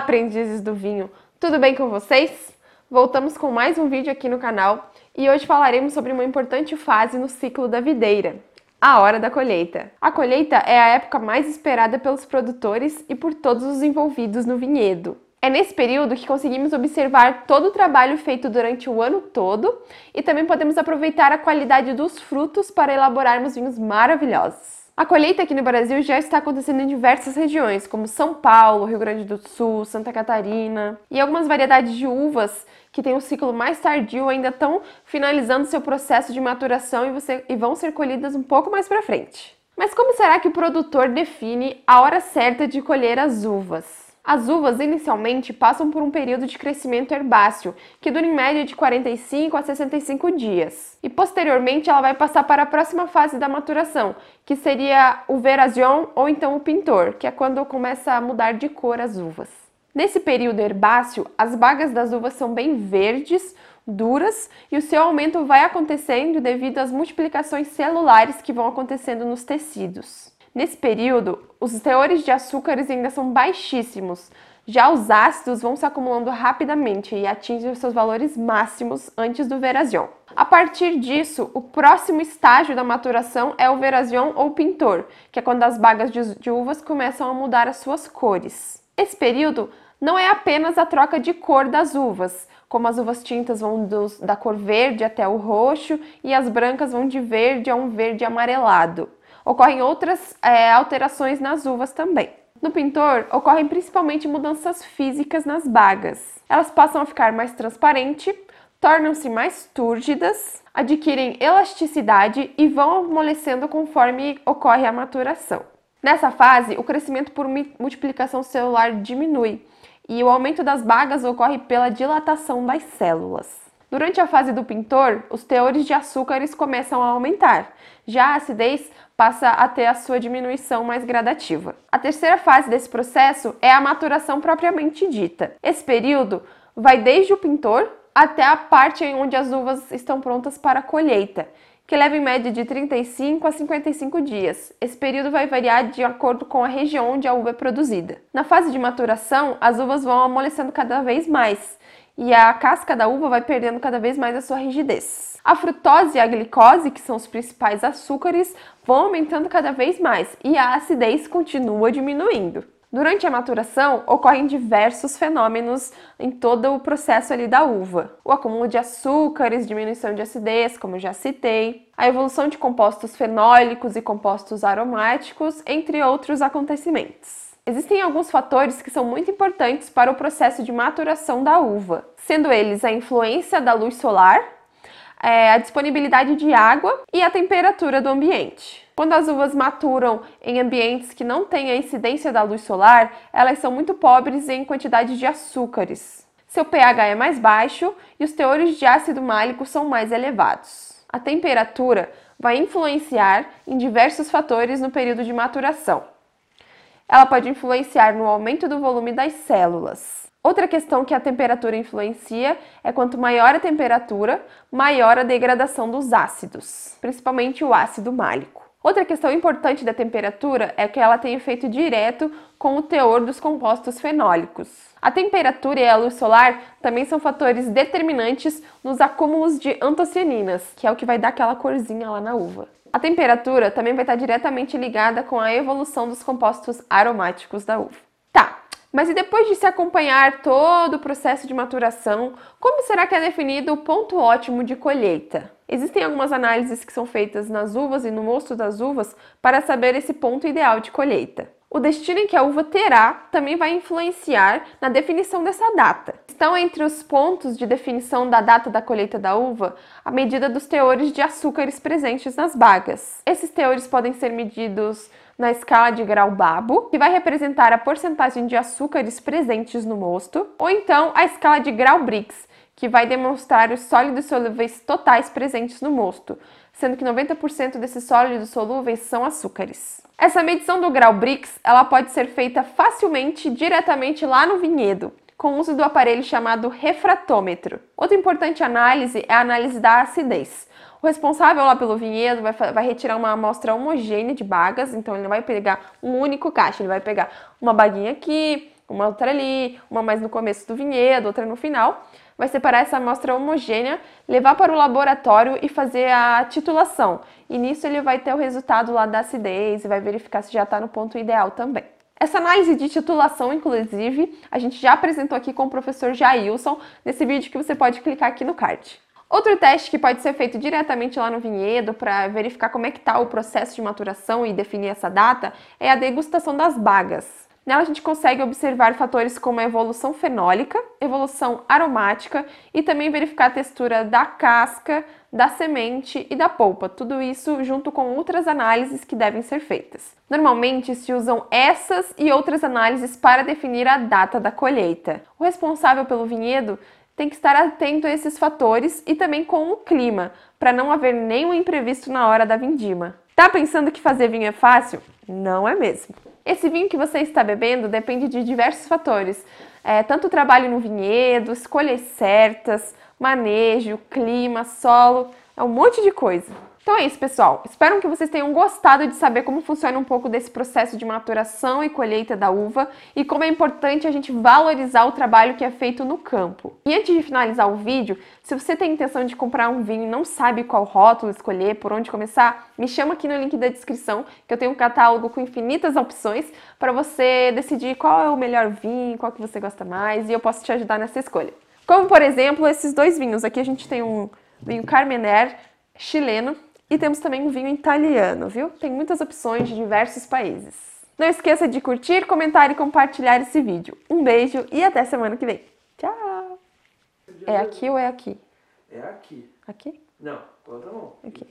Aprendizes do vinho! Tudo bem com vocês? Voltamos com mais um vídeo aqui no canal e hoje falaremos sobre uma importante fase no ciclo da videira, a hora da colheita. A colheita é a época mais esperada pelos produtores e por todos os envolvidos no vinhedo. É nesse período que conseguimos observar todo o trabalho feito durante o ano todo e também podemos aproveitar a qualidade dos frutos para elaborarmos vinhos maravilhosos. A colheita aqui no Brasil já está acontecendo em diversas regiões, como São Paulo, Rio Grande do Sul, Santa Catarina, e algumas variedades de uvas que têm um ciclo mais tardio ainda estão finalizando seu processo de maturação e, você, e vão ser colhidas um pouco mais para frente. Mas como será que o produtor define a hora certa de colher as uvas? As uvas inicialmente passam por um período de crescimento herbáceo, que dura em média de 45 a 65 dias. E posteriormente ela vai passar para a próxima fase da maturação, que seria o verazion ou então o pintor, que é quando começa a mudar de cor as uvas. Nesse período herbáceo, as bagas das uvas são bem verdes, duras, e o seu aumento vai acontecendo devido às multiplicações celulares que vão acontecendo nos tecidos. Nesse período, os teores de açúcares ainda são baixíssimos, já os ácidos vão se acumulando rapidamente e atingem os seus valores máximos antes do verazion. A partir disso, o próximo estágio da maturação é o verazion ou pintor, que é quando as bagas de uvas começam a mudar as suas cores. Esse período não é apenas a troca de cor das uvas, como as uvas tintas vão dos, da cor verde até o roxo e as brancas vão de verde a um verde amarelado. Ocorrem outras é, alterações nas uvas também. No pintor, ocorrem principalmente mudanças físicas nas bagas. Elas passam a ficar mais transparentes, tornam-se mais túrgidas, adquirem elasticidade e vão amolecendo conforme ocorre a maturação. Nessa fase, o crescimento por multiplicação celular diminui e o aumento das bagas ocorre pela dilatação das células. Durante a fase do pintor, os teores de açúcares começam a aumentar. Já a acidez passa a ter a sua diminuição mais gradativa. A terceira fase desse processo é a maturação propriamente dita. Esse período vai desde o pintor até a parte em onde as uvas estão prontas para a colheita, que leva em média de 35 a 55 dias. Esse período vai variar de acordo com a região onde a uva é produzida. Na fase de maturação, as uvas vão amolecendo cada vez mais e a casca da uva vai perdendo cada vez mais a sua rigidez. A frutose e a glicose, que são os principais açúcares, vão aumentando cada vez mais e a acidez continua diminuindo. Durante a maturação, ocorrem diversos fenômenos em todo o processo ali da uva. O acúmulo de açúcares, diminuição de acidez, como já citei, a evolução de compostos fenólicos e compostos aromáticos, entre outros acontecimentos. Existem alguns fatores que são muito importantes para o processo de maturação da uva, sendo eles a influência da luz solar, é, a disponibilidade de água e a temperatura do ambiente. Quando as uvas maturam em ambientes que não têm a incidência da luz solar, elas são muito pobres em quantidade de açúcares. Seu pH é mais baixo e os teores de ácido málico são mais elevados. A temperatura vai influenciar em diversos fatores no período de maturação ela pode influenciar no aumento do volume das células. Outra questão que a temperatura influencia é quanto maior a temperatura, maior a degradação dos ácidos, principalmente o ácido málico. Outra questão importante da temperatura é que ela tem efeito direto com o teor dos compostos fenólicos. A temperatura e a luz solar também são fatores determinantes nos acúmulos de antocianinas, que é o que vai dar aquela corzinha lá na uva. A temperatura também vai estar diretamente ligada com a evolução dos compostos aromáticos da uva. Tá, mas e depois de se acompanhar todo o processo de maturação, como será que é definido o ponto ótimo de colheita? Existem algumas análises que são feitas nas uvas e no mosto das uvas para saber esse ponto ideal de colheita. O destino em que a uva terá também vai influenciar na definição dessa data. Estão entre os pontos de definição da data da colheita da uva a medida dos teores de açúcares presentes nas bagas. Esses teores podem ser medidos na escala de grau Babo, que vai representar a porcentagem de açúcares presentes no mosto, ou então a escala de grau Brix, que vai demonstrar os sólidos solúveis totais presentes no mosto, sendo que 90% desses sólidos solúveis são açúcares. Essa medição do grau Brix, ela pode ser feita facilmente diretamente lá no vinhedo, com o uso do aparelho chamado refratômetro. Outra importante análise é a análise da acidez. O responsável lá pelo vinhedo vai, vai, retirar uma amostra homogênea de bagas, então ele não vai pegar um único cacho, ele vai pegar uma baguinha aqui, uma outra ali, uma mais no começo do vinhedo, outra no final. Vai separar essa amostra homogênea, levar para o laboratório e fazer a titulação. E nisso ele vai ter o resultado lá da acidez e vai verificar se já está no ponto ideal também. Essa análise de titulação, inclusive, a gente já apresentou aqui com o professor Jailson nesse vídeo que você pode clicar aqui no card. Outro teste que pode ser feito diretamente lá no vinhedo para verificar como é que está o processo de maturação e definir essa data é a degustação das bagas. Nela a gente consegue observar fatores como a evolução fenólica, evolução aromática e também verificar a textura da casca, da semente e da polpa, tudo isso junto com outras análises que devem ser feitas. Normalmente se usam essas e outras análises para definir a data da colheita. O responsável pelo vinhedo tem que estar atento a esses fatores e também com o clima, para não haver nenhum imprevisto na hora da vindima. Tá pensando que fazer vinho é fácil? Não é mesmo. Esse vinho que você está bebendo depende de diversos fatores, é, tanto trabalho no vinhedo, escolhas certas, manejo, clima, solo, é um monte de coisa. Então é isso, pessoal. Espero que vocês tenham gostado de saber como funciona um pouco desse processo de maturação e colheita da uva e como é importante a gente valorizar o trabalho que é feito no campo. E antes de finalizar o vídeo, se você tem intenção de comprar um vinho e não sabe qual rótulo escolher, por onde começar, me chama aqui no link da descrição, que eu tenho um catálogo com infinitas opções para você decidir qual é o melhor vinho, qual que você gosta mais e eu posso te ajudar nessa escolha. Como, por exemplo, esses dois vinhos. Aqui a gente tem um vinho Carmener chileno e temos também um vinho italiano, viu? Tem muitas opções de diversos países. Não esqueça de curtir, comentar e compartilhar esse vídeo. Um beijo e até semana que vem. Tchau! É aqui ou é aqui? É aqui. Aqui? Não, outra mão. Aqui.